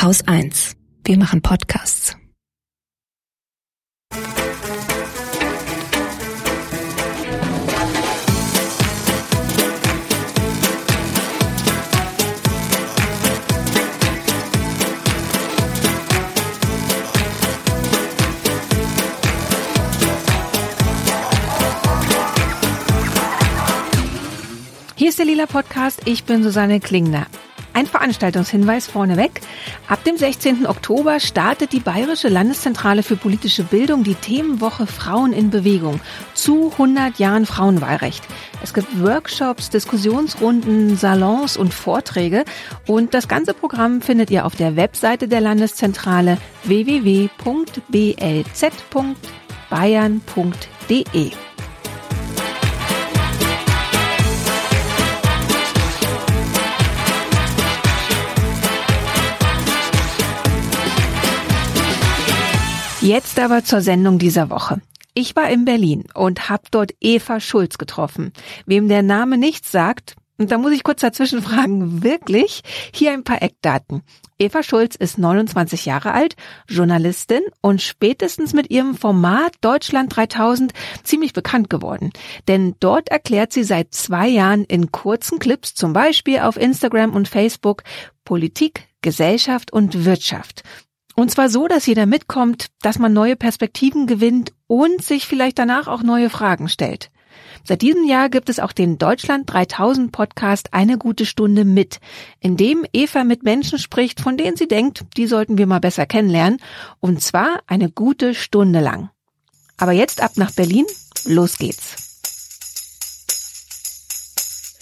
Haus 1. Wir machen Podcasts. Hier ist der Lila Podcast. Ich bin Susanne Klingner. Ein Veranstaltungshinweis vorneweg. Ab dem 16. Oktober startet die Bayerische Landeszentrale für politische Bildung die Themenwoche Frauen in Bewegung zu 100 Jahren Frauenwahlrecht. Es gibt Workshops, Diskussionsrunden, Salons und Vorträge und das ganze Programm findet ihr auf der Webseite der Landeszentrale www.blz.bayern.de. Jetzt aber zur Sendung dieser Woche. Ich war in Berlin und habe dort Eva Schulz getroffen. Wem der Name nichts sagt, und da muss ich kurz dazwischen fragen, wirklich? Hier ein paar Eckdaten. Eva Schulz ist 29 Jahre alt, Journalistin und spätestens mit ihrem Format Deutschland 3000 ziemlich bekannt geworden. Denn dort erklärt sie seit zwei Jahren in kurzen Clips, zum Beispiel auf Instagram und Facebook, Politik, Gesellschaft und Wirtschaft. Und zwar so, dass jeder mitkommt, dass man neue Perspektiven gewinnt und sich vielleicht danach auch neue Fragen stellt. Seit diesem Jahr gibt es auch den Deutschland 3000 Podcast Eine gute Stunde mit, in dem Eva mit Menschen spricht, von denen sie denkt, die sollten wir mal besser kennenlernen. Und zwar eine gute Stunde lang. Aber jetzt ab nach Berlin. Los geht's.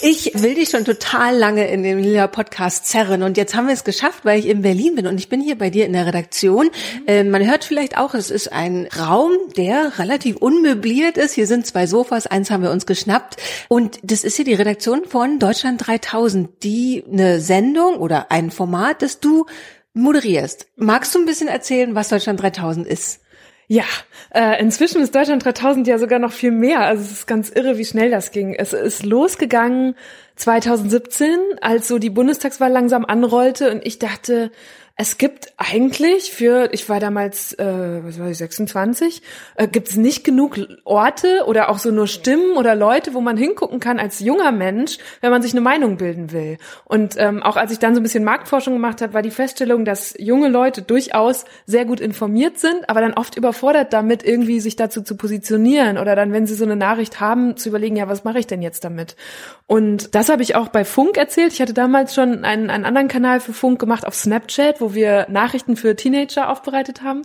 Ich will dich schon total lange in dem Lila Podcast zerren und jetzt haben wir es geschafft, weil ich in Berlin bin und ich bin hier bei dir in der Redaktion. Äh, man hört vielleicht auch, es ist ein Raum, der relativ unmöbliert ist. Hier sind zwei Sofas, eins haben wir uns geschnappt und das ist hier die Redaktion von Deutschland 3000, die eine Sendung oder ein Format, das du moderierst. Magst du ein bisschen erzählen, was Deutschland 3000 ist? Ja, äh, inzwischen ist Deutschland 3000 ja sogar noch viel mehr. Also es ist ganz irre, wie schnell das ging. Es ist losgegangen 2017, als so die Bundestagswahl langsam anrollte und ich dachte, es gibt eigentlich für, ich war damals, äh, was war ich, 26, äh, gibt es nicht genug Orte oder auch so nur Stimmen oder Leute, wo man hingucken kann als junger Mensch, wenn man sich eine Meinung bilden will. Und ähm, auch als ich dann so ein bisschen Marktforschung gemacht habe, war die Feststellung, dass junge Leute durchaus sehr gut informiert sind, aber dann oft überfordert damit, irgendwie sich dazu zu positionieren oder dann, wenn sie so eine Nachricht haben, zu überlegen, ja, was mache ich denn jetzt damit? Und das habe ich auch bei Funk erzählt. Ich hatte damals schon einen, einen anderen Kanal für Funk gemacht auf Snapchat, wo wir Nachrichten für Teenager aufbereitet haben.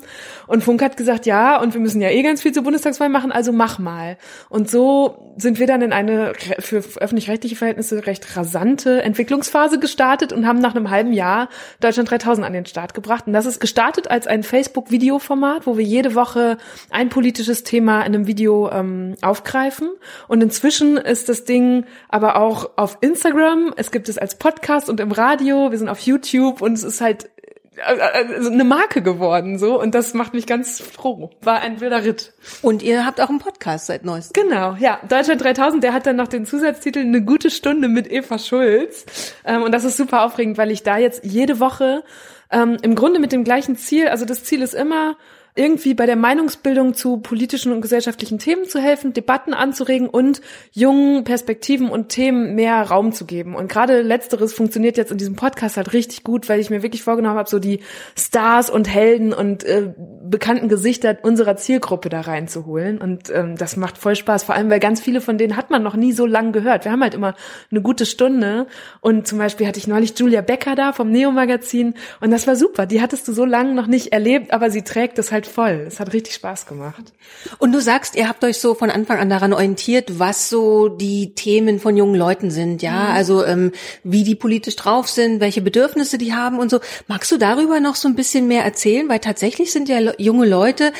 Und Funk hat gesagt, ja, und wir müssen ja eh ganz viel zur Bundestagswahl machen, also mach mal. Und so sind wir dann in eine für öffentlich-rechtliche Verhältnisse recht rasante Entwicklungsphase gestartet und haben nach einem halben Jahr Deutschland 3000 an den Start gebracht. Und das ist gestartet als ein Facebook-Videoformat, wo wir jede Woche ein politisches Thema in einem Video ähm, aufgreifen. Und inzwischen ist das Ding aber auch auf Instagram, es gibt es als Podcast und im Radio, wir sind auf YouTube und es ist halt also eine Marke geworden so und das macht mich ganz froh. War ein wilder Ritt. Und ihr habt auch einen Podcast seit neuestem. Genau, ja. Deutschland 3000, der hat dann noch den Zusatztitel Eine gute Stunde mit Eva Schulz. Ähm, und das ist super aufregend, weil ich da jetzt jede Woche ähm, im Grunde mit dem gleichen Ziel, also das Ziel ist immer, irgendwie bei der Meinungsbildung zu politischen und gesellschaftlichen Themen zu helfen, Debatten anzuregen und jungen Perspektiven und Themen mehr Raum zu geben. Und gerade letzteres funktioniert jetzt in diesem Podcast halt richtig gut, weil ich mir wirklich vorgenommen habe, so die Stars und Helden und äh, bekannten Gesichter unserer Zielgruppe da reinzuholen. Und ähm, das macht voll Spaß, vor allem weil ganz viele von denen hat man noch nie so lang gehört. Wir haben halt immer eine gute Stunde. Und zum Beispiel hatte ich neulich Julia Becker da vom Neo-Magazin und das war super. Die hattest du so lange noch nicht erlebt, aber sie trägt es halt halt voll. Es hat richtig Spaß gemacht. Und du sagst, ihr habt euch so von Anfang an daran orientiert, was so die Themen von jungen Leuten sind, ja? Mhm. Also ähm, wie die politisch drauf sind, welche Bedürfnisse die haben und so. Magst du darüber noch so ein bisschen mehr erzählen? Weil tatsächlich sind ja junge Leute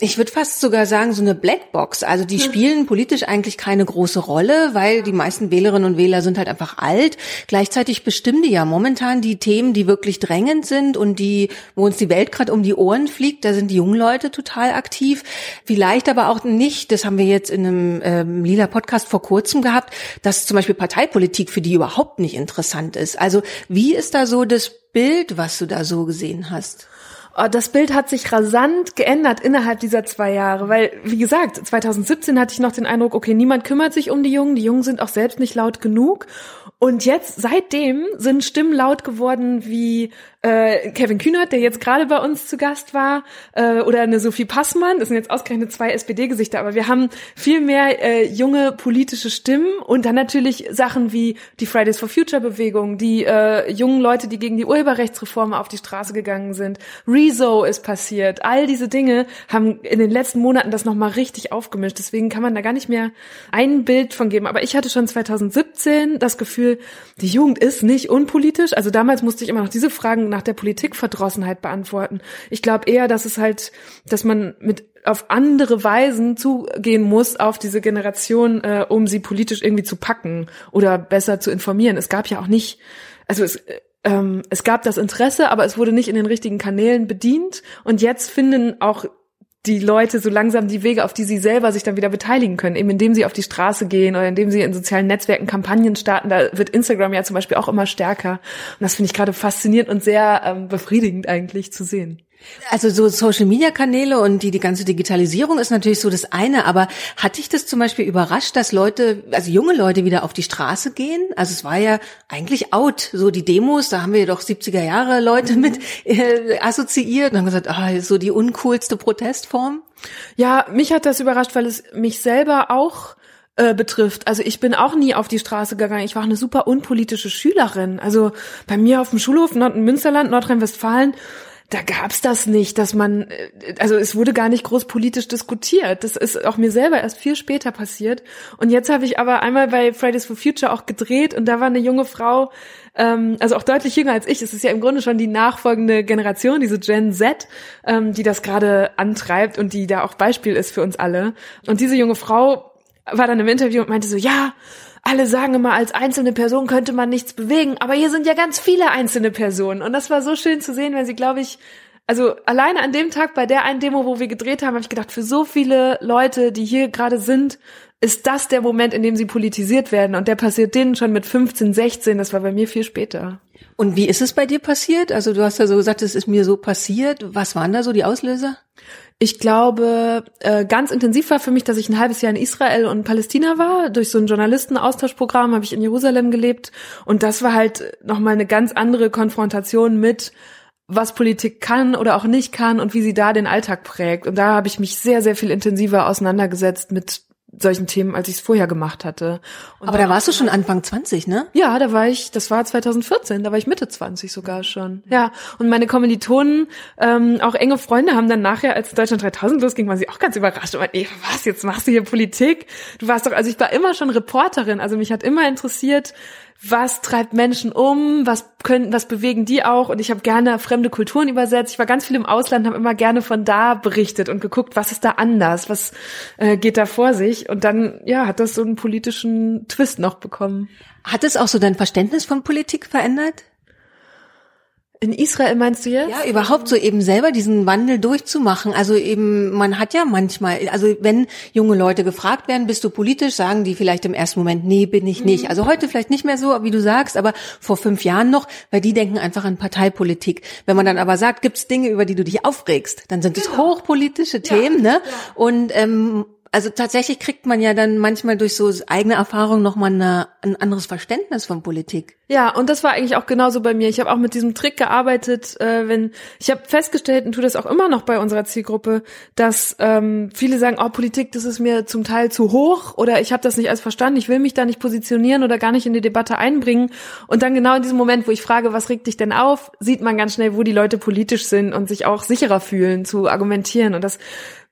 Ich würde fast sogar sagen, so eine Blackbox. Also die spielen politisch eigentlich keine große Rolle, weil die meisten Wählerinnen und Wähler sind halt einfach alt. Gleichzeitig bestimmen die ja momentan die Themen, die wirklich drängend sind und die, wo uns die Welt gerade um die Ohren fliegt. Da sind die jungen Leute total aktiv. Vielleicht aber auch nicht, das haben wir jetzt in einem ähm, Lila Podcast vor kurzem gehabt, dass zum Beispiel Parteipolitik für die überhaupt nicht interessant ist. Also wie ist da so das Bild, was du da so gesehen hast? Oh, das Bild hat sich rasant geändert innerhalb dieser zwei Jahre, weil, wie gesagt, 2017 hatte ich noch den Eindruck, okay, niemand kümmert sich um die Jungen, die Jungen sind auch selbst nicht laut genug. Und jetzt, seitdem, sind Stimmen laut geworden wie äh, Kevin Kühnert, der jetzt gerade bei uns zu Gast war, äh, oder eine Sophie Passmann, das sind jetzt ausgerechnet zwei SPD-Gesichter, aber wir haben viel mehr äh, junge politische Stimmen und dann natürlich Sachen wie die Fridays for Future-Bewegung, die äh, jungen Leute, die gegen die Urheberrechtsreform auf die Straße gegangen sind. Rezo ist passiert. All diese Dinge haben in den letzten Monaten das nochmal richtig aufgemischt. Deswegen kann man da gar nicht mehr ein Bild von geben. Aber ich hatte schon 2017 das Gefühl, die Jugend ist nicht unpolitisch. Also damals musste ich immer noch diese Fragen nach der Politikverdrossenheit beantworten. Ich glaube eher, dass es halt, dass man mit auf andere Weisen zugehen muss auf diese Generation, äh, um sie politisch irgendwie zu packen oder besser zu informieren. Es gab ja auch nicht, also es, ähm, es gab das Interesse, aber es wurde nicht in den richtigen Kanälen bedient. Und jetzt finden auch die Leute so langsam die Wege, auf die sie selber sich dann wieder beteiligen können, eben indem sie auf die Straße gehen oder indem sie in sozialen Netzwerken Kampagnen starten. Da wird Instagram ja zum Beispiel auch immer stärker. Und das finde ich gerade faszinierend und sehr ähm, befriedigend eigentlich zu sehen. Also so Social Media Kanäle und die, die ganze Digitalisierung ist natürlich so das eine, aber hat dich das zum Beispiel überrascht, dass Leute, also junge Leute wieder auf die Straße gehen? Also es war ja eigentlich out, so die Demos, da haben wir doch 70er Jahre Leute mit äh, assoziiert und haben gesagt, ah, so die uncoolste Protestform. Ja, mich hat das überrascht, weil es mich selber auch äh, betrifft. Also ich bin auch nie auf die Straße gegangen. Ich war eine super unpolitische Schülerin. Also bei mir auf dem Schulhof Nord Münsterland, Nordrhein-Westfalen, da gab's das nicht, dass man, äh, also es wurde gar nicht groß politisch diskutiert. Das ist auch mir selber erst viel später passiert. Und jetzt habe ich aber einmal bei Fridays for Future auch gedreht und da war eine junge Frau, ähm, also auch deutlich jünger als ich. Es ist ja im Grunde schon die nachfolgende Generation, diese Gen Z, ähm, die das gerade antreibt und die da auch Beispiel ist für uns alle. Und diese junge Frau war dann im Interview und meinte so, ja, alle sagen immer, als einzelne Person könnte man nichts bewegen, aber hier sind ja ganz viele einzelne Personen. Und das war so schön zu sehen, weil sie, glaube ich, also alleine an dem Tag bei der einen Demo, wo wir gedreht haben, habe ich gedacht, für so viele Leute, die hier gerade sind, ist das der Moment, in dem sie politisiert werden. Und der passiert denen schon mit 15, 16. Das war bei mir viel später. Und wie ist es bei dir passiert? Also du hast ja so gesagt, es ist mir so passiert. Was waren da so die Auslöser? Ich glaube, äh, ganz intensiv war für mich, dass ich ein halbes Jahr in Israel und Palästina war. Durch so ein Journalistenaustauschprogramm habe ich in Jerusalem gelebt. Und das war halt nochmal eine ganz andere Konfrontation mit, was Politik kann oder auch nicht kann und wie sie da den Alltag prägt. Und da habe ich mich sehr, sehr viel intensiver auseinandergesetzt mit solchen Themen, als ich es vorher gemacht hatte. Und Aber da warst du schon Anfang 20, ne? Ja, da war ich, das war 2014, da war ich Mitte 20 sogar schon. Ja, und meine Kommilitonen, ähm, auch enge Freunde haben dann nachher, als Deutschland 3000 losging, waren sie auch ganz überrascht und meinten, was, jetzt machst du hier Politik? Du warst doch, also ich war immer schon Reporterin, also mich hat immer interessiert, was treibt Menschen um, was können, was bewegen die auch und ich habe gerne fremde Kulturen übersetzt. Ich war ganz viel im Ausland, habe immer gerne von da berichtet und geguckt, was ist da anders, was äh, geht da vor sich und dann ja hat das so einen politischen Twist noch bekommen. Hat es auch so dein Verständnis von Politik verändert? In Israel meinst du jetzt? Ja, überhaupt so eben selber diesen Wandel durchzumachen. Also eben, man hat ja manchmal, also wenn junge Leute gefragt werden, bist du politisch, sagen die vielleicht im ersten Moment, nee, bin ich nicht. Mhm. Also heute vielleicht nicht mehr so, wie du sagst, aber vor fünf Jahren noch, weil die denken einfach an Parteipolitik. Wenn man dann aber sagt, gibt's Dinge, über die du dich aufregst, dann sind es genau. hochpolitische Themen, ja, ne? Ja. Und ähm, also tatsächlich kriegt man ja dann manchmal durch so eigene Erfahrung nochmal eine, ein anderes Verständnis von Politik. Ja, und das war eigentlich auch genauso bei mir. Ich habe auch mit diesem Trick gearbeitet, äh, wenn ich habe festgestellt und tue das auch immer noch bei unserer Zielgruppe, dass ähm, viele sagen, oh Politik, das ist mir zum Teil zu hoch oder ich habe das nicht als verstanden, ich will mich da nicht positionieren oder gar nicht in die Debatte einbringen. Und dann genau in diesem Moment, wo ich frage, was regt dich denn auf, sieht man ganz schnell, wo die Leute politisch sind und sich auch sicherer fühlen zu argumentieren. Und das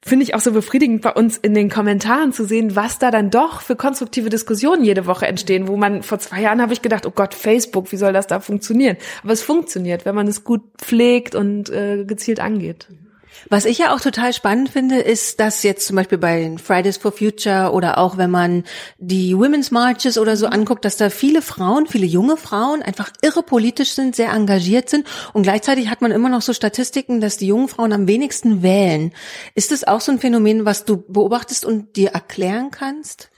finde ich auch so befriedigend bei uns in den Kommentaren zu sehen, was da dann doch für konstruktive Diskussionen jede Woche entstehen, wo man vor zwei Jahren habe ich gedacht, oh Gott, Facebook, wie soll das da funktionieren? Aber es funktioniert, wenn man es gut pflegt und äh, gezielt angeht. Was ich ja auch total spannend finde, ist, dass jetzt zum Beispiel bei Fridays for Future oder auch wenn man die Women's Marches oder so anguckt, dass da viele Frauen, viele junge Frauen einfach irre politisch sind, sehr engagiert sind und gleichzeitig hat man immer noch so Statistiken, dass die jungen Frauen am wenigsten wählen. Ist das auch so ein Phänomen, was du beobachtest und dir erklären kannst?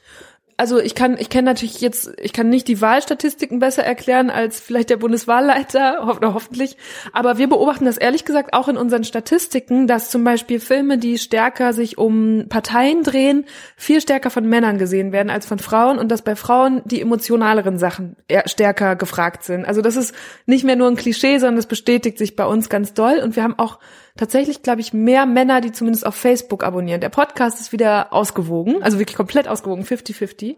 Also ich kann, ich kenne natürlich jetzt, ich kann nicht die Wahlstatistiken besser erklären als vielleicht der Bundeswahlleiter, ho hoffentlich. Aber wir beobachten das ehrlich gesagt auch in unseren Statistiken, dass zum Beispiel Filme, die stärker sich um Parteien drehen, viel stärker von Männern gesehen werden als von Frauen und dass bei Frauen die emotionaleren Sachen stärker gefragt sind. Also das ist nicht mehr nur ein Klischee, sondern es bestätigt sich bei uns ganz doll und wir haben auch tatsächlich, glaube ich, mehr Männer, die zumindest auf Facebook abonnieren. Der Podcast ist wieder ausgewogen, also wirklich komplett ausgewogen, 50-50.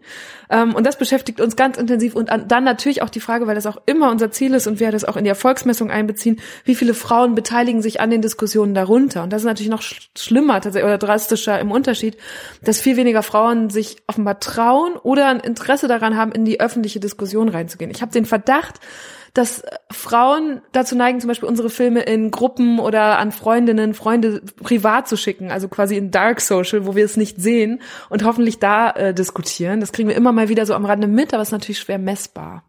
Ähm, und das beschäftigt uns ganz intensiv. Und dann natürlich auch die Frage, weil das auch immer unser Ziel ist und wir das auch in die Erfolgsmessung einbeziehen, wie viele Frauen beteiligen sich an den Diskussionen darunter. Und das ist natürlich noch schlimmer oder drastischer im Unterschied, dass viel weniger Frauen sich offenbar trauen oder ein Interesse daran haben, in die öffentliche Diskussion reinzugehen. Ich habe den Verdacht, dass Frauen dazu neigen, zum Beispiel unsere Filme in Gruppen oder an Freundinnen, Freunde privat zu schicken, also quasi in Dark Social, wo wir es nicht sehen und hoffentlich da äh, diskutieren. Das kriegen wir immer mal wieder so am Rande mit, aber es ist natürlich schwer messbar.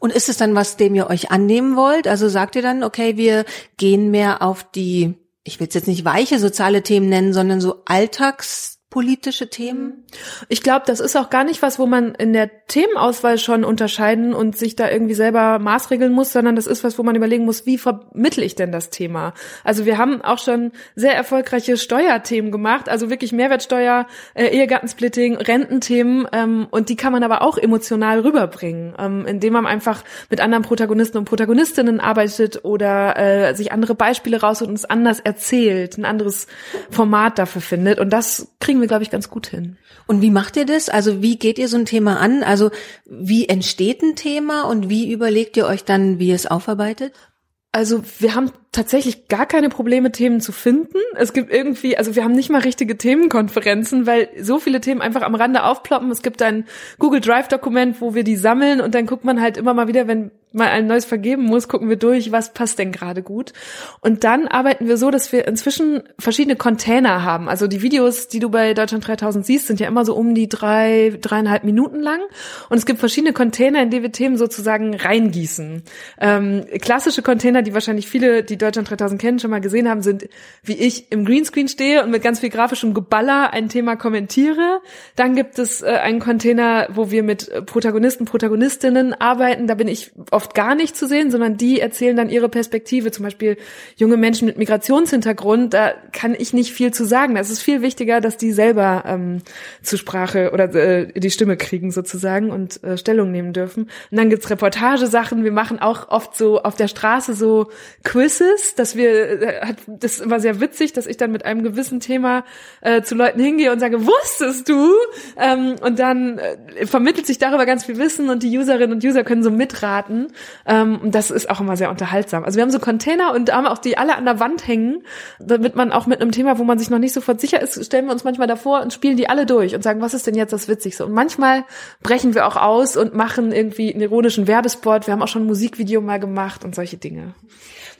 Und ist es dann was, dem ihr euch annehmen wollt? Also sagt ihr dann, okay, wir gehen mehr auf die, ich will es jetzt nicht weiche soziale Themen nennen, sondern so Alltags politische Themen? Ich glaube, das ist auch gar nicht was, wo man in der Themenauswahl schon unterscheiden und sich da irgendwie selber maßregeln muss, sondern das ist was, wo man überlegen muss, wie vermittle ich denn das Thema? Also wir haben auch schon sehr erfolgreiche Steuerthemen gemacht, also wirklich Mehrwertsteuer, äh, Ehegattensplitting, Rententhemen ähm, und die kann man aber auch emotional rüberbringen, ähm, indem man einfach mit anderen Protagonisten und Protagonistinnen arbeitet oder äh, sich andere Beispiele rausholt und es anders erzählt, ein anderes Format dafür findet und das kriegen kriegen wir, glaube ich, ganz gut hin. Und wie macht ihr das? Also wie geht ihr so ein Thema an? Also wie entsteht ein Thema und wie überlegt ihr euch dann, wie ihr es aufarbeitet? Also wir haben tatsächlich gar keine Probleme, Themen zu finden. Es gibt irgendwie, also wir haben nicht mal richtige Themenkonferenzen, weil so viele Themen einfach am Rande aufploppen. Es gibt ein Google Drive Dokument, wo wir die sammeln und dann guckt man halt immer mal wieder, wenn mal ein neues vergeben muss, gucken wir durch, was passt denn gerade gut. Und dann arbeiten wir so, dass wir inzwischen verschiedene Container haben. Also die Videos, die du bei Deutschland 3000 siehst, sind ja immer so um die drei, dreieinhalb Minuten lang. Und es gibt verschiedene Container, in die wir Themen sozusagen reingießen. Ähm, klassische Container, die wahrscheinlich viele, die Deutschland 3000 kennen, schon mal gesehen haben, sind, wie ich im Greenscreen stehe und mit ganz viel grafischem Geballer ein Thema kommentiere. Dann gibt es äh, einen Container, wo wir mit Protagonisten, Protagonistinnen arbeiten. Da bin ich oft gar nicht zu sehen, sondern die erzählen dann ihre Perspektive. Zum Beispiel junge Menschen mit Migrationshintergrund, da kann ich nicht viel zu sagen. Das ist viel wichtiger, dass die selber ähm, zur Sprache oder äh, die Stimme kriegen sozusagen und äh, Stellung nehmen dürfen. Und dann gibt's Reportagesachen. Wir machen auch oft so auf der Straße so Quizzes, dass wir, äh, das immer sehr witzig, dass ich dann mit einem gewissen Thema äh, zu Leuten hingehe und sage, wusstest du? Ähm, und dann äh, vermittelt sich darüber ganz viel Wissen und die Userinnen und User können so mitraten. Ähm, das ist auch immer sehr unterhaltsam. Also wir haben so Container und haben auch die alle an der Wand hängen, damit man auch mit einem Thema, wo man sich noch nicht sofort sicher ist, stellen wir uns manchmal davor und spielen die alle durch und sagen, was ist denn jetzt das Witzigste? Und manchmal brechen wir auch aus und machen irgendwie einen ironischen Werbespot. Wir haben auch schon ein Musikvideo mal gemacht und solche Dinge.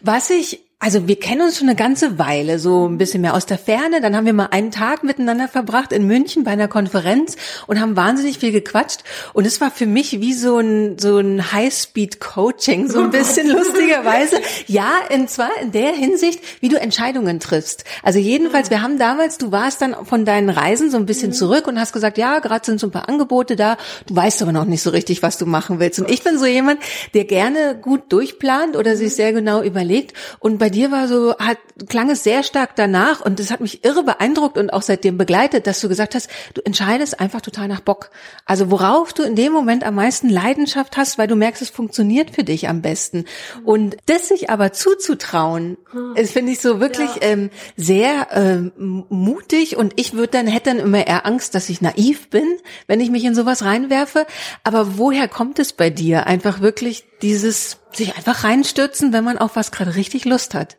Was ich also wir kennen uns schon eine ganze Weile, so ein bisschen mehr aus der Ferne. Dann haben wir mal einen Tag miteinander verbracht in München bei einer Konferenz und haben wahnsinnig viel gequatscht. Und es war für mich wie so ein, so ein High-Speed-Coaching, so ein bisschen lustigerweise. Ja, und zwar in der Hinsicht, wie du Entscheidungen triffst. Also jedenfalls, wir haben damals, du warst dann von deinen Reisen so ein bisschen mhm. zurück und hast gesagt, ja, gerade sind so ein paar Angebote da. Du weißt aber noch nicht so richtig, was du machen willst. Und ich bin so jemand, der gerne gut durchplant oder sich sehr genau überlegt. Und bei dir war so, hat, klang es sehr stark danach und das hat mich irre beeindruckt und auch seitdem begleitet, dass du gesagt hast, du entscheidest einfach total nach Bock. Also worauf du in dem Moment am meisten Leidenschaft hast, weil du merkst, es funktioniert für dich am besten. Und das sich aber zuzutrauen, das finde ich so wirklich ja. ähm, sehr ähm, mutig und ich würde dann, hätte dann immer eher Angst, dass ich naiv bin, wenn ich mich in sowas reinwerfe. Aber woher kommt es bei dir? Einfach wirklich dieses sich einfach reinstürzen, wenn man auf was gerade richtig Lust hat.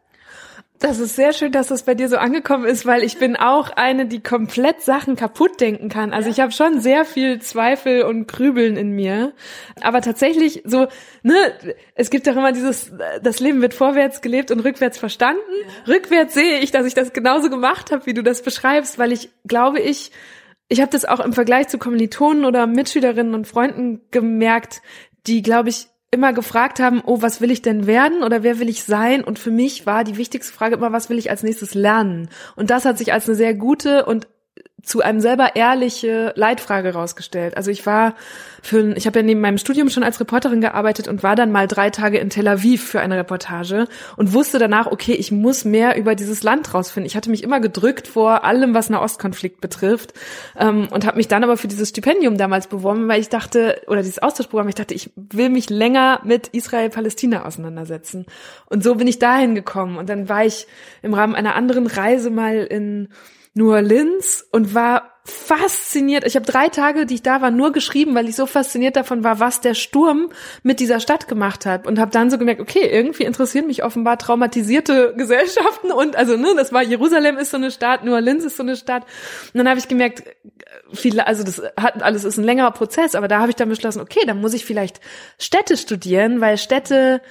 Das ist sehr schön, dass das bei dir so angekommen ist, weil ich bin auch eine, die komplett Sachen kaputt denken kann. Also ich habe schon sehr viel Zweifel und Grübeln in mir. Aber tatsächlich so, ne, es gibt doch immer dieses, das Leben wird vorwärts gelebt und rückwärts verstanden. Ja. Rückwärts sehe ich, dass ich das genauso gemacht habe, wie du das beschreibst, weil ich glaube ich, ich habe das auch im Vergleich zu Kommilitonen oder Mitschülerinnen und Freunden gemerkt, die, glaube ich, immer gefragt haben, oh, was will ich denn werden oder wer will ich sein? Und für mich war die wichtigste Frage immer, was will ich als nächstes lernen? Und das hat sich als eine sehr gute und zu einem selber ehrliche Leitfrage rausgestellt. Also ich war für, ich habe ja neben meinem Studium schon als Reporterin gearbeitet und war dann mal drei Tage in Tel Aviv für eine Reportage und wusste danach, okay, ich muss mehr über dieses Land rausfinden. Ich hatte mich immer gedrückt vor allem, was Nahostkonflikt betrifft ähm, und habe mich dann aber für dieses Stipendium damals beworben, weil ich dachte, oder dieses Austauschprogramm, ich dachte, ich will mich länger mit Israel-Palästina auseinandersetzen. Und so bin ich dahin gekommen und dann war ich im Rahmen einer anderen Reise mal in New Orleans und war fasziniert. Ich habe drei Tage, die ich da war, nur geschrieben, weil ich so fasziniert davon war, was der Sturm mit dieser Stadt gemacht hat und habe dann so gemerkt, okay, irgendwie interessieren mich offenbar traumatisierte Gesellschaften und also ne, das war Jerusalem ist so eine Stadt, New Orleans ist so eine Stadt und dann habe ich gemerkt, viele, also das hat alles ist ein längerer Prozess, aber da habe ich dann beschlossen, okay, dann muss ich vielleicht Städte studieren, weil Städte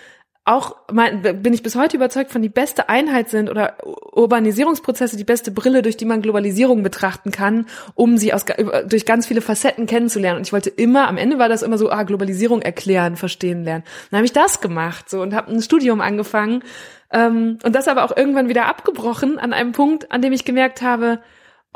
auch mein, bin ich bis heute überzeugt von die beste Einheit sind oder Urbanisierungsprozesse die beste Brille, durch die man Globalisierung betrachten kann, um sie aus, durch ganz viele Facetten kennenzulernen. Und ich wollte immer, am Ende war das immer so, ah, Globalisierung erklären, verstehen lernen. Dann habe ich das gemacht so und habe ein Studium angefangen ähm, und das aber auch irgendwann wieder abgebrochen an einem Punkt, an dem ich gemerkt habe,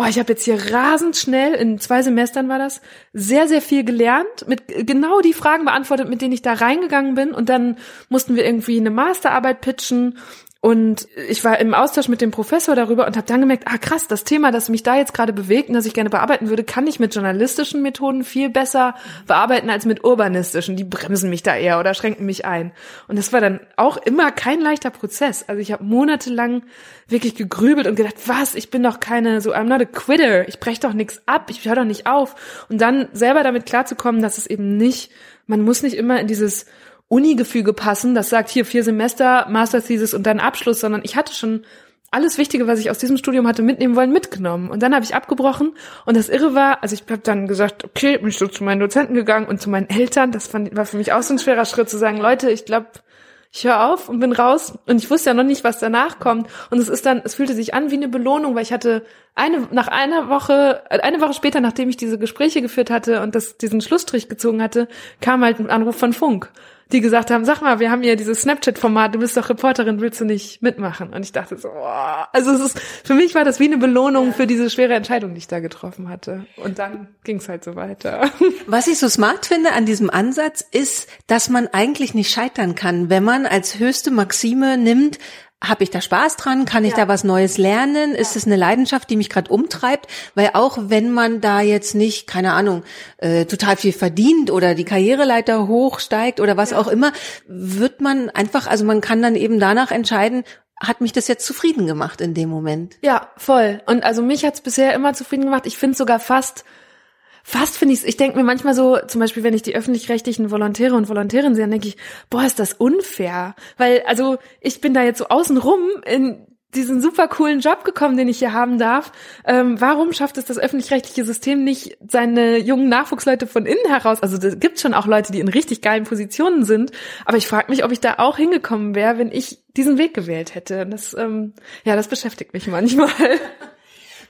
oh, ich habe jetzt hier rasend schnell, in zwei Semestern war das, sehr, sehr viel gelernt, mit genau die Fragen beantwortet, mit denen ich da reingegangen bin. Und dann mussten wir irgendwie eine Masterarbeit pitchen und ich war im Austausch mit dem Professor darüber und habe dann gemerkt, ah krass, das Thema, das mich da jetzt gerade bewegt und das ich gerne bearbeiten würde, kann ich mit journalistischen Methoden viel besser bearbeiten als mit urbanistischen. Die bremsen mich da eher oder schränken mich ein. Und das war dann auch immer kein leichter Prozess. Also ich habe monatelang wirklich gegrübelt und gedacht, was, ich bin doch keine, so I'm not a quitter, ich brech doch nichts ab, ich höre doch nicht auf. Und dann selber damit klarzukommen, dass es eben nicht, man muss nicht immer in dieses Uni-Gefüge passen, das sagt hier vier Semester, Master Thesis und dann Abschluss, sondern ich hatte schon alles Wichtige, was ich aus diesem Studium hatte mitnehmen wollen, mitgenommen. Und dann habe ich abgebrochen und das Irre war, also ich habe dann gesagt, okay, bin ich so zu meinen Dozenten gegangen und zu meinen Eltern. Das war für mich auch so ein schwerer Schritt zu sagen, Leute, ich glaube, ich höre auf und bin raus und ich wusste ja noch nicht, was danach kommt. Und es ist dann, es fühlte sich an wie eine Belohnung, weil ich hatte eine, nach einer Woche, eine Woche später, nachdem ich diese Gespräche geführt hatte und das, diesen Schlussstrich gezogen hatte, kam halt ein Anruf von Funk die gesagt haben, sag mal, wir haben ja dieses Snapchat-Format, du bist doch Reporterin, willst du nicht mitmachen? Und ich dachte so, oh, also es ist, für mich war das wie eine Belohnung für diese schwere Entscheidung, die ich da getroffen hatte. Und dann ging es halt so weiter. Was ich so smart finde an diesem Ansatz ist, dass man eigentlich nicht scheitern kann, wenn man als höchste Maxime nimmt, habe ich da Spaß dran? Kann ich ja. da was Neues lernen? Ist es eine Leidenschaft, die mich gerade umtreibt? Weil auch wenn man da jetzt nicht, keine Ahnung, äh, total viel verdient oder die Karriereleiter hochsteigt oder was ja. auch immer, wird man einfach, also man kann dann eben danach entscheiden, hat mich das jetzt zufrieden gemacht in dem Moment. Ja, voll. Und also mich hat's bisher immer zufrieden gemacht. Ich finde sogar fast fast finde ich ich denke mir manchmal so, zum Beispiel, wenn ich die öffentlich-rechtlichen Volontäre und Volontärinnen sehe, dann denke ich, boah, ist das unfair. Weil, also, ich bin da jetzt so außenrum in diesen super coolen Job gekommen, den ich hier haben darf. Ähm, warum schafft es das öffentlich-rechtliche System nicht, seine jungen Nachwuchsleute von innen heraus? Also es gibt schon auch Leute, die in richtig geilen Positionen sind, aber ich frage mich, ob ich da auch hingekommen wäre, wenn ich diesen Weg gewählt hätte. Das, ähm, ja, das beschäftigt mich manchmal.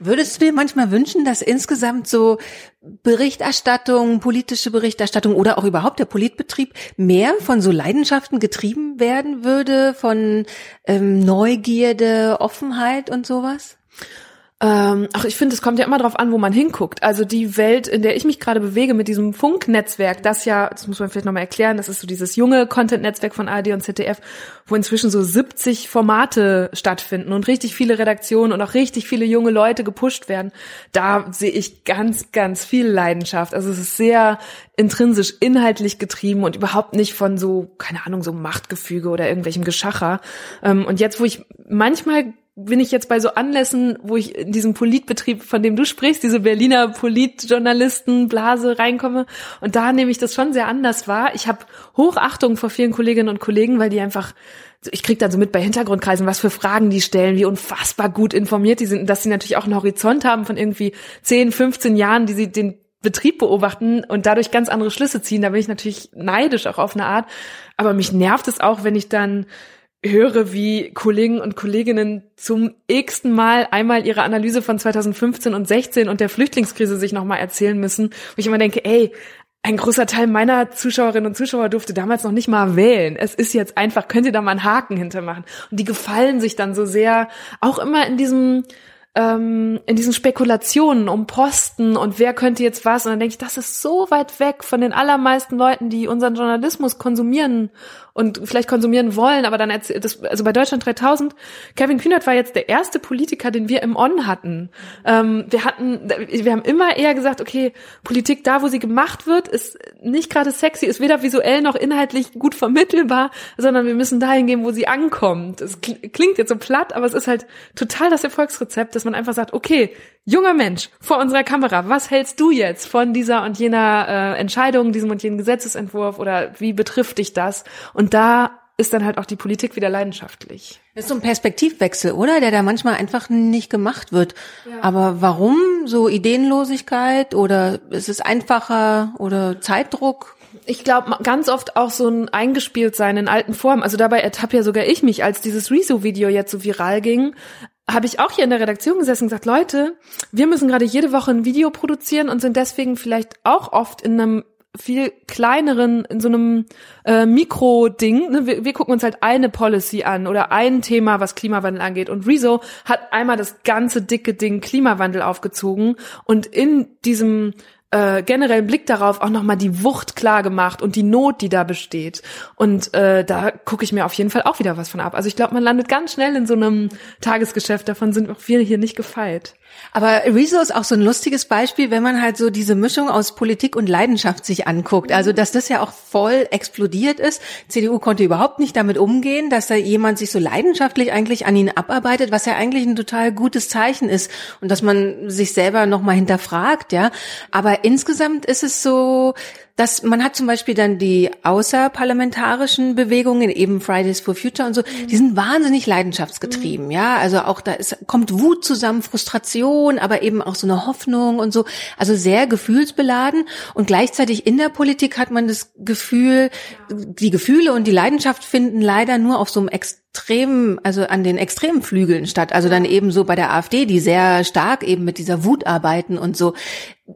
Würdest du dir manchmal wünschen, dass insgesamt so Berichterstattung, politische Berichterstattung oder auch überhaupt der Politbetrieb mehr von so Leidenschaften getrieben werden würde, von ähm, Neugierde, Offenheit und sowas? Ähm, ach, ich finde, es kommt ja immer darauf an, wo man hinguckt. Also die Welt, in der ich mich gerade bewege mit diesem Funknetzwerk, das ja, das muss man vielleicht nochmal erklären, das ist so dieses junge Content-Netzwerk von ARD und ZDF, wo inzwischen so 70 Formate stattfinden und richtig viele Redaktionen und auch richtig viele junge Leute gepusht werden. Da sehe ich ganz, ganz viel Leidenschaft. Also es ist sehr intrinsisch inhaltlich getrieben und überhaupt nicht von so, keine Ahnung, so Machtgefüge oder irgendwelchem Geschacher. Ähm, und jetzt, wo ich manchmal bin ich jetzt bei so Anlässen, wo ich in diesem Politbetrieb, von dem du sprichst, diese Berliner Politjournalisten Blase reinkomme und da nehme ich das schon sehr anders wahr. Ich habe Hochachtung vor vielen Kolleginnen und Kollegen, weil die einfach ich krieg dann so mit bei Hintergrundkreisen, was für Fragen die stellen, wie unfassbar gut informiert die sind, dass sie natürlich auch einen Horizont haben von irgendwie 10, 15 Jahren, die sie den Betrieb beobachten und dadurch ganz andere Schlüsse ziehen. Da bin ich natürlich neidisch auch auf eine Art. Aber mich nervt es auch, wenn ich dann höre, wie Kollegen und Kolleginnen zum x-ten Mal einmal ihre Analyse von 2015 und 16 und der Flüchtlingskrise sich nochmal erzählen müssen, wo ich immer denke, ey, ein großer Teil meiner Zuschauerinnen und Zuschauer durfte damals noch nicht mal wählen. Es ist jetzt einfach, könnt ihr da mal einen Haken hintermachen. Und die gefallen sich dann so sehr, auch immer in diesem, ähm, in diesen Spekulationen um Posten und wer könnte jetzt was. Und dann denke ich, das ist so weit weg von den allermeisten Leuten, die unseren Journalismus konsumieren und vielleicht konsumieren wollen, aber dann erzählt das, also bei Deutschland 3000, Kevin Kühnert war jetzt der erste Politiker, den wir im On hatten. Ähm, wir hatten, wir haben immer eher gesagt, okay, Politik da, wo sie gemacht wird, ist nicht gerade sexy, ist weder visuell noch inhaltlich gut vermittelbar, sondern wir müssen dahin gehen, wo sie ankommt. Es klingt jetzt so platt, aber es ist halt total das Erfolgsrezept, dass man einfach sagt, okay, junger Mensch vor unserer Kamera, was hältst du jetzt von dieser und jener äh, Entscheidung, diesem und jenen Gesetzesentwurf oder wie betrifft dich das? Und da ist dann halt auch die Politik wieder leidenschaftlich. Das ist so ein Perspektivwechsel, oder? Der da manchmal einfach nicht gemacht wird. Ja. Aber warum? So Ideenlosigkeit oder ist es einfacher oder Zeitdruck? ich glaube, ganz oft auch so ein eingespielt sein in alten Formen. Also dabei ertappe ja sogar ich mich, als dieses Rezo-Video jetzt so viral ging, habe ich auch hier in der Redaktion gesessen und gesagt, Leute, wir müssen gerade jede Woche ein Video produzieren und sind deswegen vielleicht auch oft in einem viel kleineren, in so einem äh, Mikro-Ding. Ne? Wir, wir gucken uns halt eine Policy an oder ein Thema, was Klimawandel angeht. Und Rezo hat einmal das ganze dicke Ding Klimawandel aufgezogen und in diesem äh, generellen Blick darauf auch nochmal die Wucht klar gemacht und die Not, die da besteht. Und äh, da gucke ich mir auf jeden Fall auch wieder was von ab. Also ich glaube, man landet ganz schnell in so einem Tagesgeschäft. Davon sind auch wir hier nicht gefeit. Aber Rezo ist auch so ein lustiges Beispiel, wenn man halt so diese Mischung aus Politik und Leidenschaft sich anguckt. Also, dass das ja auch voll explodiert ist. CDU konnte überhaupt nicht damit umgehen, dass da jemand sich so leidenschaftlich eigentlich an ihn abarbeitet, was ja eigentlich ein total gutes Zeichen ist und dass man sich selber nochmal hinterfragt, ja. Aber insgesamt ist es so, dass man hat zum Beispiel dann die außerparlamentarischen Bewegungen, eben Fridays for Future und so, mhm. die sind wahnsinnig leidenschaftsgetrieben, mhm. ja. Also auch da ist, kommt Wut zusammen, Frustration, aber eben auch so eine Hoffnung und so. Also sehr gefühlsbeladen und gleichzeitig in der Politik hat man das Gefühl, die Gefühle und die Leidenschaft finden leider nur auf so einem extremen, also an den extremen Flügeln statt. Also dann eben so bei der AfD, die sehr stark eben mit dieser Wut arbeiten und so.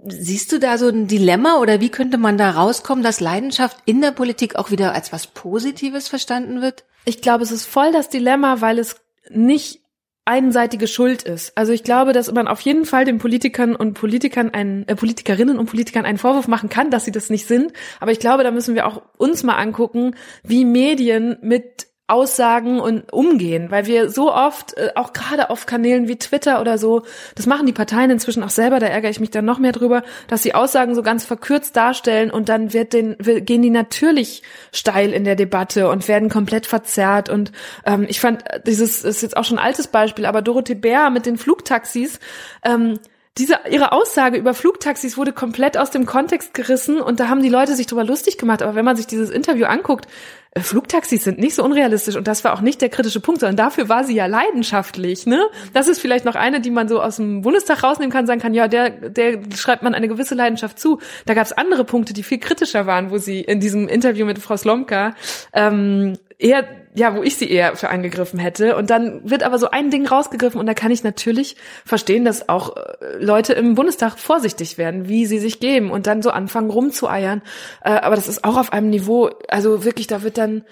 Siehst du da so ein Dilemma oder wie könnte man da rauskommen, dass Leidenschaft in der Politik auch wieder als was Positives verstanden wird? Ich glaube, es ist voll das Dilemma, weil es nicht einseitige Schuld ist. Also ich glaube, dass man auf jeden Fall den Politikern und Politikern einen, äh, Politikerinnen und Politikern einen Vorwurf machen kann, dass sie das nicht sind. Aber ich glaube, da müssen wir auch uns mal angucken, wie Medien mit Aussagen und umgehen, weil wir so oft, äh, auch gerade auf Kanälen wie Twitter oder so, das machen die Parteien inzwischen auch selber, da ärgere ich mich dann noch mehr drüber, dass sie Aussagen so ganz verkürzt darstellen und dann wird den, gehen die natürlich steil in der Debatte und werden komplett verzerrt und ähm, ich fand, äh, dieses ist jetzt auch schon ein altes Beispiel, aber Dorothee Bär mit den Flugtaxis, ähm, diese, ihre Aussage über Flugtaxis wurde komplett aus dem Kontext gerissen und da haben die Leute sich drüber lustig gemacht. Aber wenn man sich dieses Interview anguckt, äh, Flugtaxis sind nicht so unrealistisch und das war auch nicht der kritische Punkt, sondern dafür war sie ja leidenschaftlich, ne? Das ist vielleicht noch eine, die man so aus dem Bundestag rausnehmen kann, sagen kann, ja, der, der schreibt man eine gewisse Leidenschaft zu. Da gab es andere Punkte, die viel kritischer waren, wo sie in diesem Interview mit Frau Slomka ähm, eher, ja, wo ich sie eher für angegriffen hätte. Und dann wird aber so ein Ding rausgegriffen und da kann ich natürlich verstehen, dass auch äh, Leute im Bundestag vorsichtig werden, wie sie sich geben und dann so anfangen rumzueiern. Äh, aber das ist auch auf einem Niveau, also wirklich, da wird dann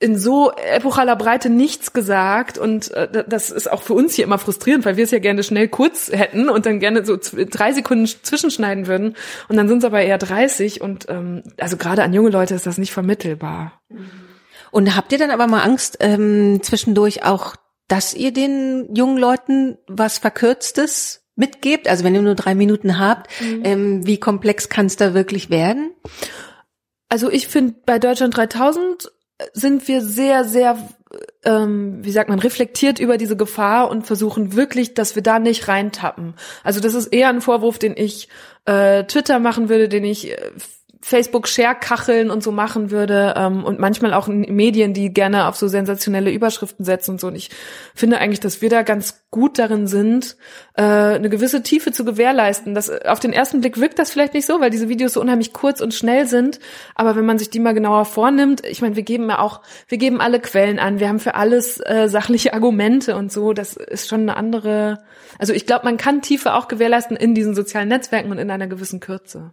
in so epochaler Breite nichts gesagt und äh, das ist auch für uns hier immer frustrierend, weil wir es ja gerne schnell kurz hätten und dann gerne so drei Sekunden zwischenschneiden würden und dann sind es aber eher 30 und ähm, also gerade an junge Leute ist das nicht vermittelbar. Mhm. Und habt ihr dann aber mal Angst ähm, zwischendurch auch, dass ihr den jungen Leuten was Verkürztes mitgebt? Also wenn ihr nur drei Minuten habt, mhm. ähm, wie komplex kann es da wirklich werden? Also ich finde, bei Deutschland 3000 sind wir sehr, sehr ähm, wie sagt man, reflektiert über diese Gefahr und versuchen wirklich, dass wir da nicht reintappen. Also das ist eher ein Vorwurf, den ich äh, Twitter machen würde, den ich äh, Facebook-Share-Kacheln und so machen würde ähm, und manchmal auch Medien, die gerne auf so sensationelle Überschriften setzen und so. Und ich finde eigentlich, dass wir da ganz gut darin sind, äh, eine gewisse Tiefe zu gewährleisten. Das, auf den ersten Blick wirkt das vielleicht nicht so, weil diese Videos so unheimlich kurz und schnell sind. Aber wenn man sich die mal genauer vornimmt, ich meine, wir geben ja auch, wir geben alle Quellen an, wir haben für alles äh, sachliche Argumente und so. Das ist schon eine andere. Also ich glaube, man kann Tiefe auch gewährleisten in diesen sozialen Netzwerken und in einer gewissen Kürze.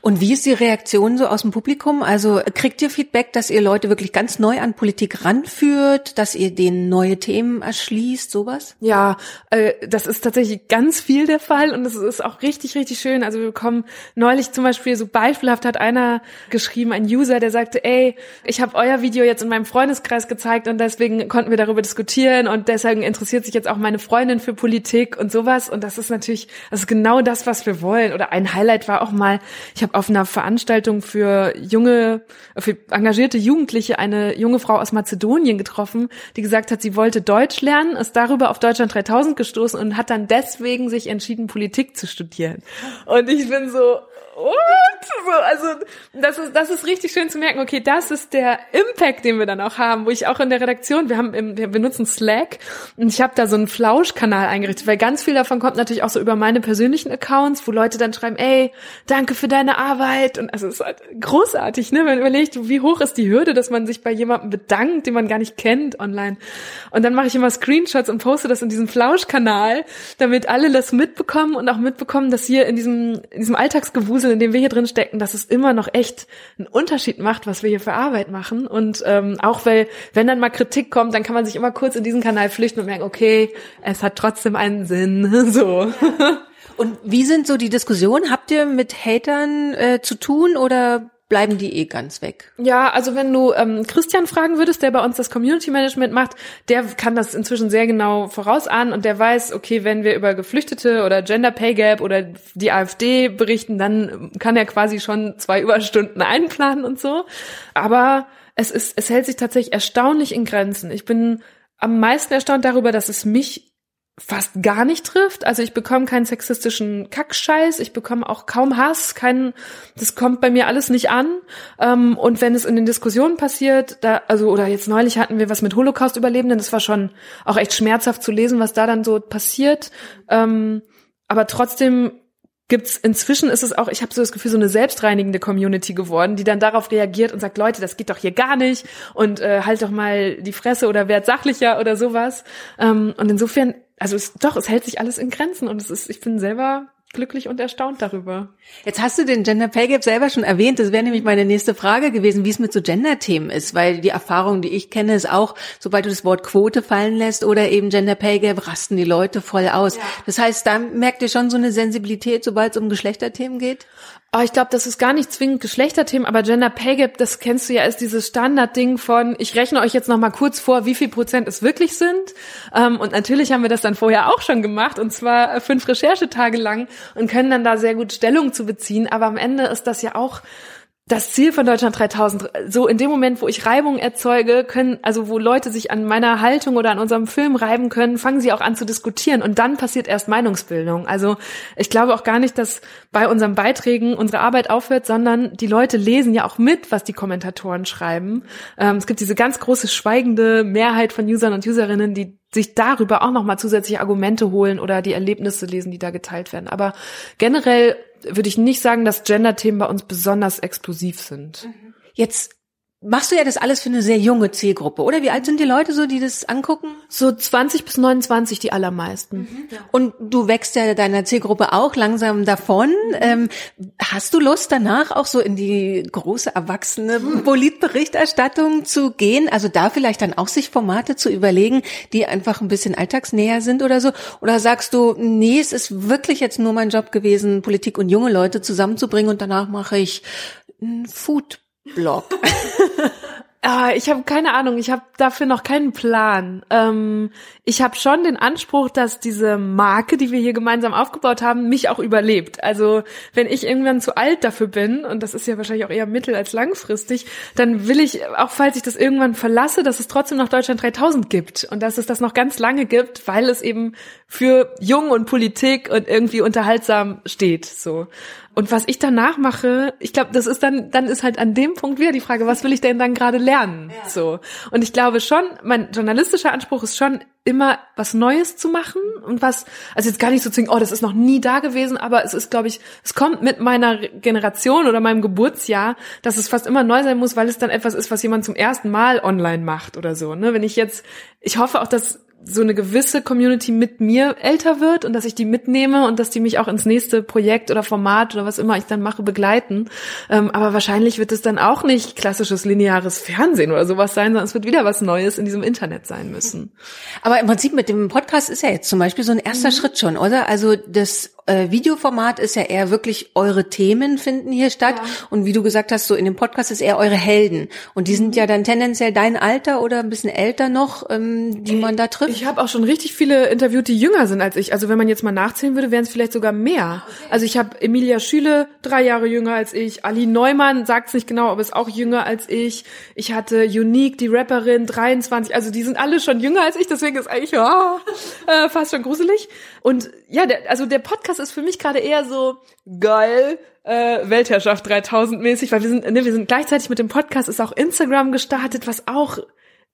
Und wie ist die Reaktion so aus dem Publikum? Also kriegt ihr Feedback, dass ihr Leute wirklich ganz neu an Politik ranführt, dass ihr denen neue Themen erschließt, sowas? Ja, äh, das ist tatsächlich ganz viel der Fall und es ist auch richtig, richtig schön. Also wir bekommen neulich zum Beispiel so beispielhaft hat einer geschrieben, ein User, der sagte, ey, ich habe euer Video jetzt in meinem Freundeskreis gezeigt und deswegen konnten wir darüber diskutieren und deswegen interessiert sich jetzt auch meine Freundin für Politik und sowas. Und das ist natürlich, das ist genau das, was wir wollen. Oder ein Highlight war auch mal, ich habe auf einer Veranstaltung für junge, für engagierte Jugendliche eine junge Frau aus Mazedonien getroffen, die gesagt hat, sie wollte Deutsch lernen, ist darüber auf Deutschland 3000 gestoßen und hat dann deswegen sich entschieden, Politik zu studieren. Und ich bin so, what? So, also das ist, das ist richtig schön zu merken, okay, das ist der Impact, den wir dann auch haben, wo ich auch in der Redaktion, wir haben im, wir benutzen Slack und ich habe da so einen Flauschkanal eingerichtet, weil ganz viel davon kommt natürlich auch so über meine persönlichen Accounts, wo Leute dann schreiben, ey, danke für deine Arbeit. Und also es ist halt großartig, ne, wenn man überlegt, wie hoch ist die Hürde, dass man sich bei jemandem bedankt, den man gar nicht kennt online. Und dann mache ich immer Screenshots und poste das in diesem Flauschkanal, damit alle das mitbekommen und auch mitbekommen, dass hier in diesem, in diesem Alltagsgewusel Wahnsinn, in dem wir hier drin stecken, dass es immer noch echt einen Unterschied macht, was wir hier für Arbeit machen. Und ähm, auch weil, wenn dann mal Kritik kommt, dann kann man sich immer kurz in diesen Kanal flüchten und merken, okay, es hat trotzdem einen Sinn. So. Und wie sind so die Diskussionen? Habt ihr mit Hatern äh, zu tun oder bleiben die eh ganz weg. Ja, also wenn du ähm, Christian fragen würdest, der bei uns das Community Management macht, der kann das inzwischen sehr genau vorausahnen und der weiß, okay, wenn wir über Geflüchtete oder Gender Pay Gap oder die AfD berichten, dann kann er quasi schon zwei Überstunden einplanen und so. Aber es ist, es hält sich tatsächlich erstaunlich in Grenzen. Ich bin am meisten erstaunt darüber, dass es mich fast gar nicht trifft. Also ich bekomme keinen sexistischen Kackscheiß, ich bekomme auch kaum Hass, kein, das kommt bei mir alles nicht an. Ähm, und wenn es in den Diskussionen passiert, da, also oder jetzt neulich hatten wir was mit Holocaust-Überlebenden, das war schon auch echt schmerzhaft zu lesen, was da dann so passiert. Ähm, aber trotzdem gibt's inzwischen ist es auch, ich habe so das Gefühl, so eine selbstreinigende Community geworden, die dann darauf reagiert und sagt, Leute, das geht doch hier gar nicht und äh, halt doch mal die Fresse oder werd sachlicher oder sowas. Ähm, und insofern also es, doch, es hält sich alles in Grenzen und es ist, ich bin selber glücklich und erstaunt darüber. Jetzt hast du den Gender Pay Gap selber schon erwähnt. Das wäre nämlich meine nächste Frage gewesen, wie es mit so Gender-Themen ist, weil die Erfahrung, die ich kenne, ist auch, sobald du das Wort Quote fallen lässt oder eben Gender Pay Gap, rasten die Leute voll aus. Ja. Das heißt, da merkt ihr schon so eine Sensibilität, sobald es um Geschlechterthemen geht? Oh, ich glaube, das ist gar nicht zwingend Geschlechterthemen, aber Gender Pay Gap, das kennst du ja als dieses Standardding von, ich rechne euch jetzt noch mal kurz vor, wie viel Prozent es wirklich sind. Ähm, und natürlich haben wir das dann vorher auch schon gemacht, und zwar fünf Recherchetage lang und können dann da sehr gut Stellung zu beziehen. Aber am Ende ist das ja auch das Ziel von Deutschland 3000, so in dem Moment, wo ich Reibung erzeuge, können, also wo Leute sich an meiner Haltung oder an unserem Film reiben können, fangen sie auch an zu diskutieren und dann passiert erst Meinungsbildung. Also ich glaube auch gar nicht, dass bei unseren Beiträgen unsere Arbeit aufhört, sondern die Leute lesen ja auch mit, was die Kommentatoren schreiben. Ähm, es gibt diese ganz große schweigende Mehrheit von Usern und Userinnen, die sich darüber auch nochmal zusätzliche Argumente holen oder die Erlebnisse lesen, die da geteilt werden. Aber generell würde ich nicht sagen, dass Gender-Themen bei uns besonders explosiv sind. Jetzt machst du ja das alles für eine sehr junge Zielgruppe, oder? Wie alt sind die Leute so, die das angucken? So 20 bis 29 die allermeisten. Mhm. Und du wächst ja deiner Zielgruppe auch langsam davon. Ähm, hast du Lust danach auch so in die große erwachsene Politberichterstattung zu gehen? Also da vielleicht dann auch sich Formate zu überlegen, die einfach ein bisschen alltagsnäher sind oder so? Oder sagst du, nee, es ist wirklich jetzt nur mein Job gewesen, Politik und junge Leute zusammenzubringen und danach mache ich ein Food Blog. Ah, ich habe keine Ahnung, ich habe dafür noch keinen Plan. Ähm, ich habe schon den Anspruch, dass diese Marke, die wir hier gemeinsam aufgebaut haben, mich auch überlebt. Also wenn ich irgendwann zu alt dafür bin, und das ist ja wahrscheinlich auch eher mittel- als langfristig, dann will ich, auch falls ich das irgendwann verlasse, dass es trotzdem noch Deutschland 3000 gibt und dass es das noch ganz lange gibt, weil es eben für Jung und Politik und irgendwie unterhaltsam steht. So. Und was ich danach mache, ich glaube, das ist dann, dann ist halt an dem Punkt wieder die Frage, was will ich denn dann gerade lernen? Ja. So. Und ich glaube schon, mein journalistischer Anspruch ist schon immer was Neues zu machen und was, also jetzt gar nicht so zu denken, oh, das ist noch nie da gewesen, aber es ist, glaube ich, es kommt mit meiner Generation oder meinem Geburtsjahr, dass es fast immer neu sein muss, weil es dann etwas ist, was jemand zum ersten Mal online macht oder so. Ne? Wenn ich jetzt, ich hoffe auch, dass so eine gewisse Community mit mir älter wird und dass ich die mitnehme und dass die mich auch ins nächste Projekt oder Format oder was immer ich dann mache begleiten. Ähm, aber wahrscheinlich wird es dann auch nicht klassisches lineares Fernsehen oder sowas sein, sondern es wird wieder was Neues in diesem Internet sein müssen. Aber im Prinzip mit dem Podcast ist ja jetzt zum Beispiel so ein erster mhm. Schritt schon, oder? Also das äh, Videoformat ist ja eher wirklich eure Themen finden hier statt. Ja. Und wie du gesagt hast, so in dem Podcast ist eher eure Helden. Und die sind ja dann tendenziell dein Alter oder ein bisschen älter noch, ähm, die man da trifft. Ich habe auch schon richtig viele interviewt, die jünger sind als ich. Also wenn man jetzt mal nachzählen würde, wären es vielleicht sogar mehr. Okay. Also ich habe Emilia Schüle, drei Jahre jünger als ich. Ali Neumann sagt es nicht genau, aber ist auch jünger als ich. Ich hatte Unique, die Rapperin, 23. Also die sind alle schon jünger als ich. Deswegen ist eigentlich oh, äh, fast schon gruselig. Und ja, der, also der Podcast ist für mich gerade eher so geil, äh, Weltherrschaft 3000 mäßig, weil wir sind, ne, wir sind gleichzeitig mit dem Podcast ist auch Instagram gestartet, was auch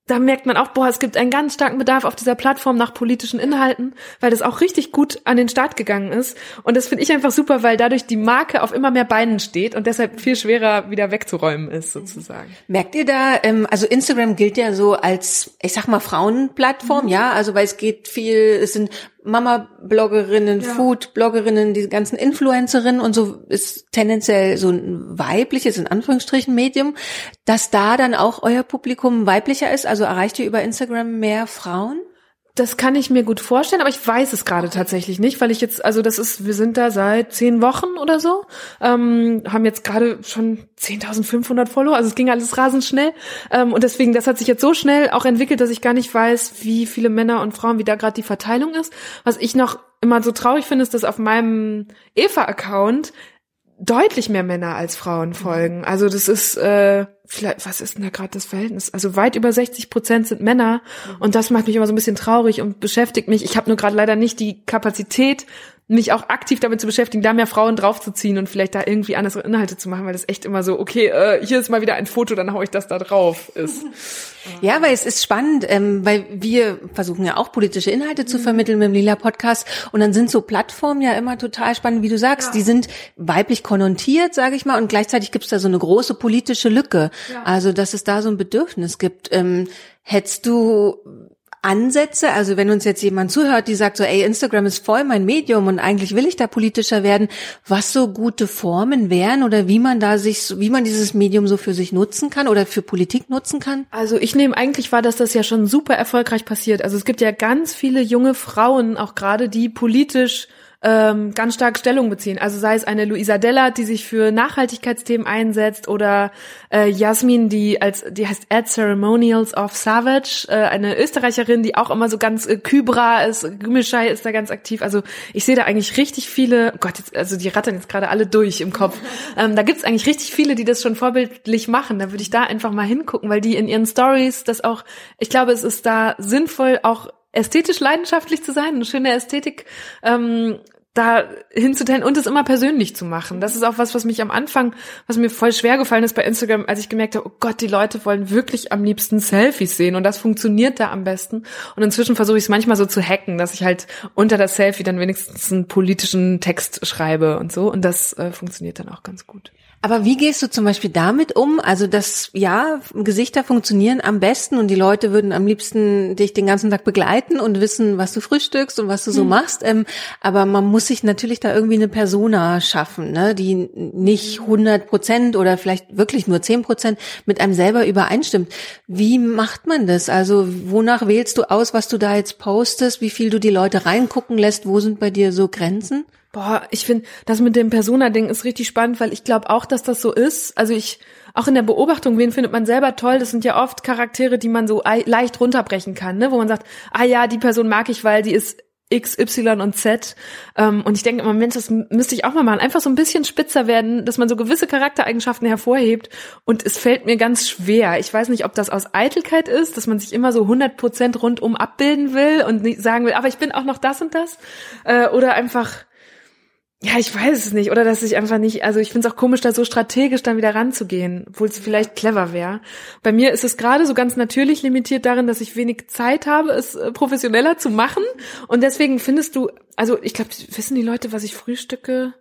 da merkt man auch, boah, es gibt einen ganz starken Bedarf auf dieser Plattform nach politischen Inhalten, weil das auch richtig gut an den Start gegangen ist. Und das finde ich einfach super, weil dadurch die Marke auf immer mehr Beinen steht und deshalb viel schwerer wieder wegzuräumen ist, sozusagen. Merkt ihr da, ähm, also Instagram gilt ja so als, ich sag mal, Frauenplattform, mhm. ja, also weil es geht viel, es sind Mama-Bloggerinnen, ja. Food-Bloggerinnen, diese ganzen Influencerinnen und so ist tendenziell so ein weibliches, in Anführungsstrichen, Medium, dass da dann auch euer Publikum weiblicher ist, also erreicht ihr über Instagram mehr Frauen? Das kann ich mir gut vorstellen, aber ich weiß es gerade tatsächlich nicht, weil ich jetzt, also das ist, wir sind da seit zehn Wochen oder so, ähm, haben jetzt gerade schon 10.500 Follower, also es ging alles rasend schnell ähm, und deswegen, das hat sich jetzt so schnell auch entwickelt, dass ich gar nicht weiß, wie viele Männer und Frauen, wie da gerade die Verteilung ist. Was ich noch immer so traurig finde, ist, dass auf meinem Eva-Account deutlich mehr Männer als Frauen folgen. Also das ist äh, vielleicht, was ist denn da gerade das Verhältnis? Also weit über 60 Prozent sind Männer und das macht mich immer so ein bisschen traurig und beschäftigt mich. Ich habe nur gerade leider nicht die Kapazität, mich auch aktiv damit zu beschäftigen, da mehr Frauen draufzuziehen und vielleicht da irgendwie andere Inhalte zu machen, weil das echt immer so, okay, äh, hier ist mal wieder ein Foto, dann hau ich das da drauf ist. Ja, weil es ist spannend, ähm, weil wir versuchen ja auch politische Inhalte zu mhm. vermitteln mit dem Lila Podcast und dann sind so Plattformen ja immer total spannend, wie du sagst, ja. die sind weiblich konnotiert, sage ich mal, und gleichzeitig gibt es da so eine große politische Lücke, ja. also dass es da so ein Bedürfnis gibt. Ähm, hättest du Ansätze? Also wenn uns jetzt jemand zuhört, die sagt so, ey, Instagram ist voll mein Medium und eigentlich will ich da politischer werden, was so gute Formen wären oder wie man da sich, wie man dieses Medium so für sich nutzen kann oder für Politik nutzen kann? Also ich nehme eigentlich wahr, dass das ja schon super erfolgreich passiert. Also es gibt ja ganz viele junge Frauen, auch gerade die politisch ähm, ganz stark Stellung beziehen. Also sei es eine Luisa Della, die sich für Nachhaltigkeitsthemen einsetzt, oder äh, Jasmin, die als die heißt Ad Ceremonials of Savage, äh, eine Österreicherin, die auch immer so ganz äh, Kybra ist, Gümmelschei ist da ganz aktiv. Also ich sehe da eigentlich richtig viele, oh Gott, jetzt, also die rattern jetzt gerade alle durch im Kopf. Ähm, da gibt's eigentlich richtig viele, die das schon vorbildlich machen. Da würde ich da einfach mal hingucken, weil die in ihren Stories das auch, ich glaube, es ist da sinnvoll, auch ästhetisch leidenschaftlich zu sein, eine schöne Ästhetik ähm, da hinzuteilen und es immer persönlich zu machen. Das ist auch was, was mich am Anfang, was mir voll schwer gefallen ist bei Instagram, als ich gemerkt habe, oh Gott, die Leute wollen wirklich am liebsten Selfies sehen und das funktioniert da am besten. Und inzwischen versuche ich es manchmal so zu hacken, dass ich halt unter das Selfie dann wenigstens einen politischen Text schreibe und so und das äh, funktioniert dann auch ganz gut. Aber wie gehst du zum Beispiel damit um? Also das, ja, Gesichter funktionieren am besten und die Leute würden am liebsten dich den ganzen Tag begleiten und wissen, was du frühstückst und was du so mhm. machst. Ähm, aber man muss sich natürlich da irgendwie eine Persona schaffen, ne, die nicht 100 Prozent oder vielleicht wirklich nur 10 Prozent mit einem selber übereinstimmt. Wie macht man das? Also wonach wählst du aus, was du da jetzt postest, wie viel du die Leute reingucken lässt? Wo sind bei dir so Grenzen? Boah, ich finde, das mit dem Persona-Ding ist richtig spannend, weil ich glaube auch, dass das so ist. Also ich auch in der Beobachtung, wen findet man selber toll? Das sind ja oft Charaktere, die man so leicht runterbrechen kann, ne? wo man sagt, ah ja, die Person mag ich, weil die ist X, Y und Z. Ähm, und ich denke immer, Mensch, das müsste ich auch mal machen. Einfach so ein bisschen spitzer werden, dass man so gewisse Charaktereigenschaften hervorhebt. Und es fällt mir ganz schwer. Ich weiß nicht, ob das aus Eitelkeit ist, dass man sich immer so 100 Prozent rundum abbilden will und sagen will, aber ich bin auch noch das und das. Äh, oder einfach ja, ich weiß es nicht. Oder dass ich einfach nicht, also ich finde es auch komisch, da so strategisch dann wieder ranzugehen, obwohl es vielleicht clever wäre. Bei mir ist es gerade so ganz natürlich limitiert darin, dass ich wenig Zeit habe, es äh, professioneller zu machen. Und deswegen findest du, also ich glaube, wissen die Leute, was ich frühstücke?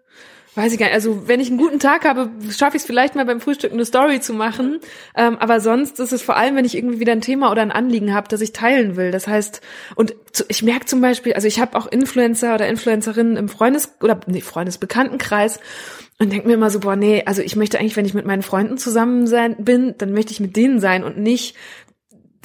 Weiß ich gar nicht. Also wenn ich einen guten Tag habe, schaffe ich es vielleicht mal beim Frühstück eine Story zu machen. Ähm, aber sonst ist es vor allem, wenn ich irgendwie wieder ein Thema oder ein Anliegen habe, das ich teilen will. Das heißt, und zu, ich merke zum Beispiel, also ich habe auch Influencer oder Influencerinnen im Freundes- oder nee, Freundesbekanntenkreis und denke mir immer so, boah, nee, also ich möchte eigentlich, wenn ich mit meinen Freunden zusammen sein bin, dann möchte ich mit denen sein und nicht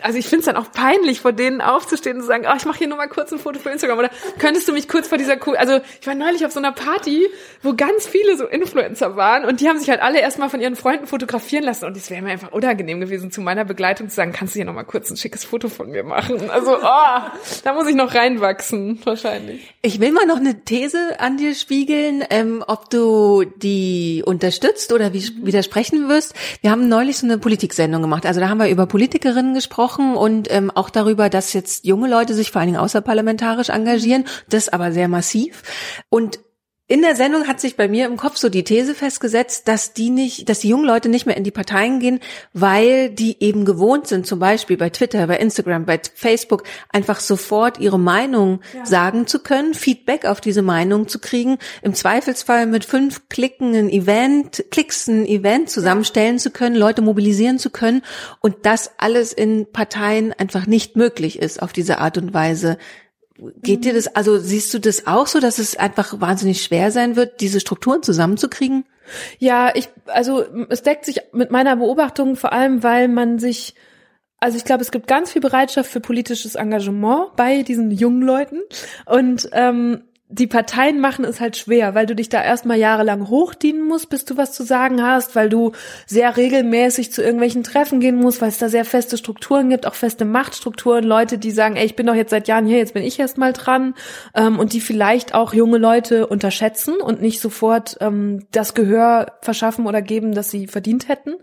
also ich finde es dann auch peinlich, vor denen aufzustehen und zu sagen, oh, ich mache hier nur mal kurz ein Foto für Instagram. Oder könntest du mich kurz vor dieser Kuh. Also ich war neulich auf so einer Party, wo ganz viele so Influencer waren und die haben sich halt alle erstmal von ihren Freunden fotografieren lassen. Und es wäre mir einfach unangenehm gewesen, zu meiner Begleitung zu sagen, kannst du hier noch mal kurz ein schickes Foto von mir machen? Also, oh, da muss ich noch reinwachsen, wahrscheinlich. Ich will mal noch eine These an dir spiegeln, ähm, ob du die unterstützt oder wie, widersprechen wirst. Wir haben neulich so eine Politiksendung gemacht. Also da haben wir über Politikerinnen gesprochen gesprochen und ähm, auch darüber, dass jetzt junge Leute sich vor allen Dingen außerparlamentarisch engagieren, das aber sehr massiv. Und in der Sendung hat sich bei mir im Kopf so die These festgesetzt, dass die nicht, dass die jungen Leute nicht mehr in die Parteien gehen, weil die eben gewohnt sind, zum Beispiel bei Twitter, bei Instagram, bei Facebook, einfach sofort ihre Meinung ja. sagen zu können, Feedback auf diese Meinung zu kriegen, im Zweifelsfall mit fünf Klicken ein Event, Klicks ein Event zusammenstellen zu können, Leute mobilisieren zu können und das alles in Parteien einfach nicht möglich ist auf diese Art und Weise Geht dir das, also siehst du das auch so, dass es einfach wahnsinnig schwer sein wird, diese Strukturen zusammenzukriegen? Ja, ich, also es deckt sich mit meiner Beobachtung vor allem, weil man sich, also ich glaube, es gibt ganz viel Bereitschaft für politisches Engagement bei diesen jungen Leuten und ähm, die Parteien machen es halt schwer, weil du dich da erstmal jahrelang hochdienen musst, bis du was zu sagen hast, weil du sehr regelmäßig zu irgendwelchen Treffen gehen musst, weil es da sehr feste Strukturen gibt, auch feste Machtstrukturen, Leute, die sagen, ey, ich bin doch jetzt seit Jahren hier, jetzt bin ich erst mal dran, ähm, und die vielleicht auch junge Leute unterschätzen und nicht sofort ähm, das Gehör verschaffen oder geben, das sie verdient hätten.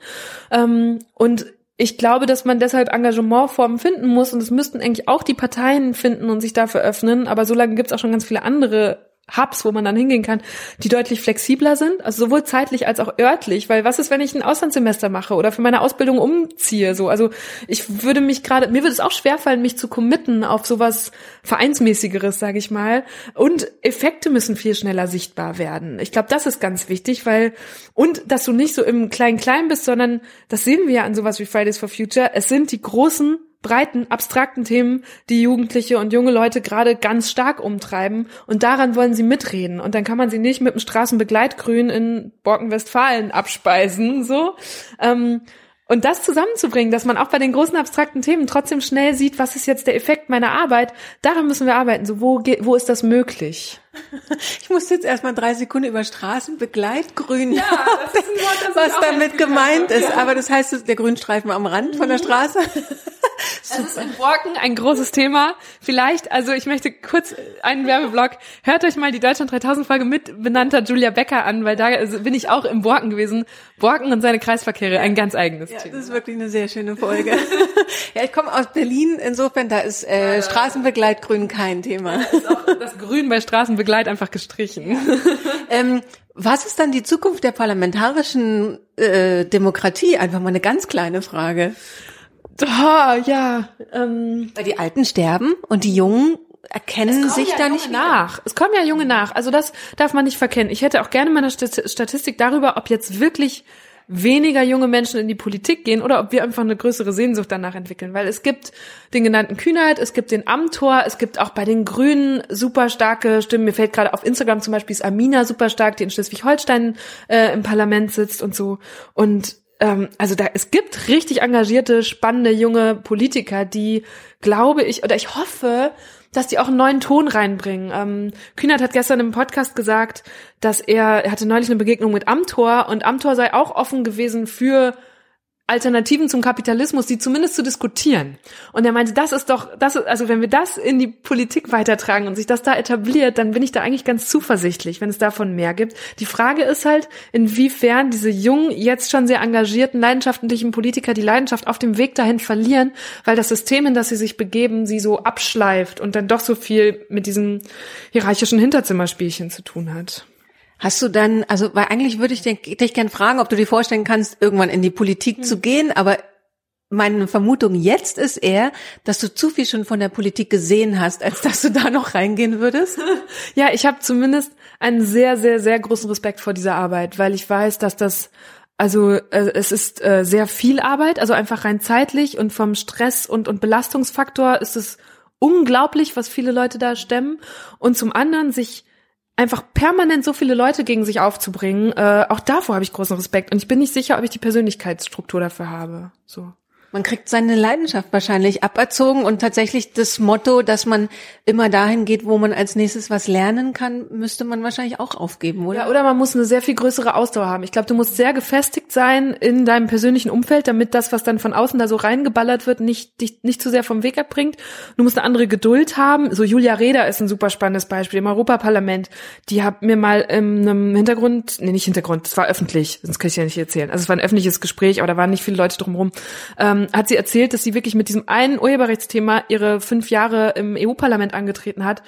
Ähm, und ich glaube, dass man deshalb Engagementformen finden muss und es müssten eigentlich auch die Parteien finden und sich dafür öffnen. Aber solange gibt es auch schon ganz viele andere Hubs, wo man dann hingehen kann, die deutlich flexibler sind, also sowohl zeitlich als auch örtlich, weil was ist, wenn ich ein Auslandssemester mache oder für meine Ausbildung umziehe, so, also ich würde mich gerade, mir würde es auch schwerfallen, mich zu committen auf sowas Vereinsmäßigeres, sage ich mal, und Effekte müssen viel schneller sichtbar werden. Ich glaube, das ist ganz wichtig, weil, und dass du nicht so im Klein-Klein bist, sondern, das sehen wir ja an sowas wie Fridays for Future, es sind die großen breiten, abstrakten Themen, die Jugendliche und junge Leute gerade ganz stark umtreiben. Und daran wollen sie mitreden. Und dann kann man sie nicht mit dem Straßenbegleitgrün in Borken-Westfalen abspeisen, so. Ähm, und das zusammenzubringen, dass man auch bei den großen abstrakten Themen trotzdem schnell sieht, was ist jetzt der Effekt meiner Arbeit, daran müssen wir arbeiten. So, wo, wo ist das möglich? Ich muss jetzt erstmal drei Sekunden über Straßenbegleitgrün, ja, das ist ein Wort, das was damit gemeint ist. Ja. Aber das heißt, der Grünstreifen am Rand von der mhm. Straße. Das ist in Borken ein großes Thema. Vielleicht, also ich möchte kurz einen Werbeblock. Hört euch mal die Deutschland 3000 Folge mit benannter Julia Becker an, weil da bin ich auch im Borken gewesen. Borken und seine Kreisverkehre, ein ganz eigenes ja, Thema. Das ist wirklich eine sehr schöne Folge. ja, ich komme aus Berlin, insofern da ist äh, Straßenbegleitgrün kein Thema. Da ist auch das Grün bei Straßenbegleit einfach gestrichen. ähm, was ist dann die Zukunft der parlamentarischen äh, Demokratie? Einfach mal eine ganz kleine Frage. Oh, ja. Ähm, Weil die Alten sterben und die Jungen erkennen sich ja da nicht nach. Es kommen ja Junge nach. Also das darf man nicht verkennen. Ich hätte auch gerne mal eine Statistik darüber, ob jetzt wirklich weniger junge Menschen in die Politik gehen oder ob wir einfach eine größere Sehnsucht danach entwickeln. Weil es gibt den genannten Kühnheit, es gibt den Amtor, es gibt auch bei den Grünen super starke Stimmen. Mir fällt gerade auf Instagram zum Beispiel ist Amina super stark, die in Schleswig-Holstein äh, im Parlament sitzt und so. Und ähm, also da, es gibt richtig engagierte, spannende junge Politiker, die, glaube ich, oder ich hoffe, dass die auch einen neuen Ton reinbringen. Ähm, Kühnert hat gestern im Podcast gesagt, dass er, er hatte neulich eine Begegnung mit Amtor und Amtor sei auch offen gewesen für Alternativen zum Kapitalismus, die zumindest zu diskutieren. Und er meinte, das ist doch, das ist, also wenn wir das in die Politik weitertragen und sich das da etabliert, dann bin ich da eigentlich ganz zuversichtlich, wenn es davon mehr gibt. Die Frage ist halt, inwiefern diese jungen, jetzt schon sehr engagierten, leidenschaftlichen Politiker die Leidenschaft auf dem Weg dahin verlieren, weil das System, in das sie sich begeben, sie so abschleift und dann doch so viel mit diesem hierarchischen Hinterzimmerspielchen zu tun hat. Hast du dann, also, weil eigentlich würde ich dich, dich gern fragen, ob du dir vorstellen kannst, irgendwann in die Politik mhm. zu gehen, aber meine Vermutung jetzt ist eher, dass du zu viel schon von der Politik gesehen hast, als dass du da noch reingehen würdest. Ja, ich habe zumindest einen sehr, sehr, sehr großen Respekt vor dieser Arbeit, weil ich weiß, dass das also äh, es ist äh, sehr viel Arbeit, also einfach rein zeitlich und vom Stress und, und Belastungsfaktor ist es unglaublich, was viele Leute da stemmen. Und zum anderen sich einfach permanent so viele Leute gegen sich aufzubringen, äh, auch davor habe ich großen Respekt. Und ich bin nicht sicher, ob ich die Persönlichkeitsstruktur dafür habe. So. Man kriegt seine Leidenschaft wahrscheinlich aberzogen und tatsächlich das Motto, dass man immer dahin geht, wo man als nächstes was lernen kann, müsste man wahrscheinlich auch aufgeben, oder? Ja, oder man muss eine sehr viel größere Ausdauer haben. Ich glaube, du musst sehr gefestigt sein in deinem persönlichen Umfeld, damit das, was dann von außen da so reingeballert wird, nicht dich nicht zu sehr vom Weg abbringt. Du musst eine andere Geduld haben. So Julia Reda ist ein super spannendes Beispiel im Europaparlament. Die hat mir mal in einem Hintergrund, nee, nicht Hintergrund, das war öffentlich, sonst kann ich ja nicht erzählen. Also es war ein öffentliches Gespräch, aber da waren nicht viele Leute drumherum. Ähm, hat sie erzählt, dass sie wirklich mit diesem einen Urheberrechtsthema ihre fünf Jahre im EU-Parlament angetreten hat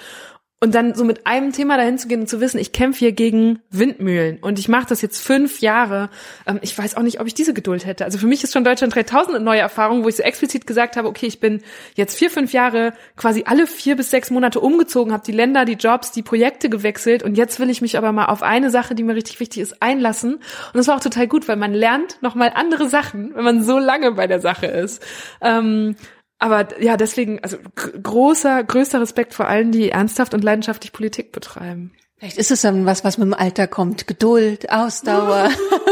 und dann so mit einem Thema dahin zu gehen und zu wissen, ich kämpfe hier gegen Windmühlen und ich mache das jetzt fünf Jahre. Ähm, ich weiß auch nicht, ob ich diese Geduld hätte. Also für mich ist schon Deutschland 3000 eine neue Erfahrung, wo ich so explizit gesagt habe, okay, ich bin jetzt vier, fünf Jahre quasi alle vier bis sechs Monate umgezogen, habe die Länder, die Jobs, die Projekte gewechselt und jetzt will ich mich aber mal auf eine Sache, die mir richtig wichtig ist, einlassen. Und das war auch total gut, weil man lernt nochmal andere Sachen, wenn man so lange bei der Sache ist. Ähm, aber ja, deswegen, also großer, größter Respekt vor allen, die ernsthaft und leidenschaftlich Politik betreiben. Vielleicht ist es dann was, was mit dem Alter kommt. Geduld, Ausdauer.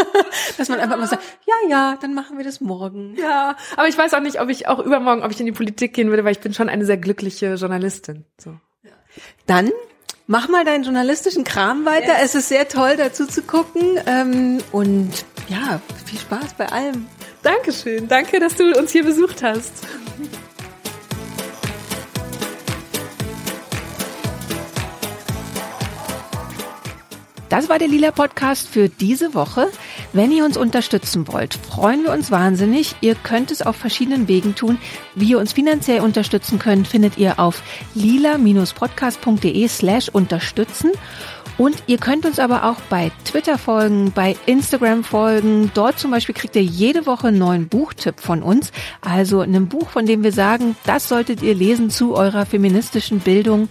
Dass man einfach mal sagt, ja, ja, dann machen wir das morgen. Ja, aber ich weiß auch nicht, ob ich auch übermorgen, ob ich in die Politik gehen würde, weil ich bin schon eine sehr glückliche Journalistin. So. Dann mach mal deinen journalistischen Kram weiter. Yes. Es ist sehr toll, dazu zu gucken. Ähm, und ja, viel Spaß bei allem. Dankeschön. Danke, dass du uns hier besucht hast. Das war der Lila Podcast für diese Woche. Wenn ihr uns unterstützen wollt, freuen wir uns wahnsinnig. Ihr könnt es auf verschiedenen Wegen tun. Wie ihr uns finanziell unterstützen könnt, findet ihr auf lila-podcast.de slash unterstützen. Und ihr könnt uns aber auch bei Twitter folgen, bei Instagram folgen. Dort zum Beispiel kriegt ihr jede Woche einen neuen Buchtipp von uns. Also ein Buch, von dem wir sagen, das solltet ihr lesen zu eurer feministischen Bildung.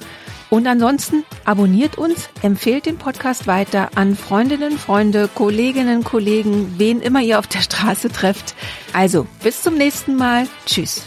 Und ansonsten abonniert uns, empfehlt den Podcast weiter an Freundinnen, Freunde, Kolleginnen, Kollegen, wen immer ihr auf der Straße trefft. Also, bis zum nächsten Mal. Tschüss.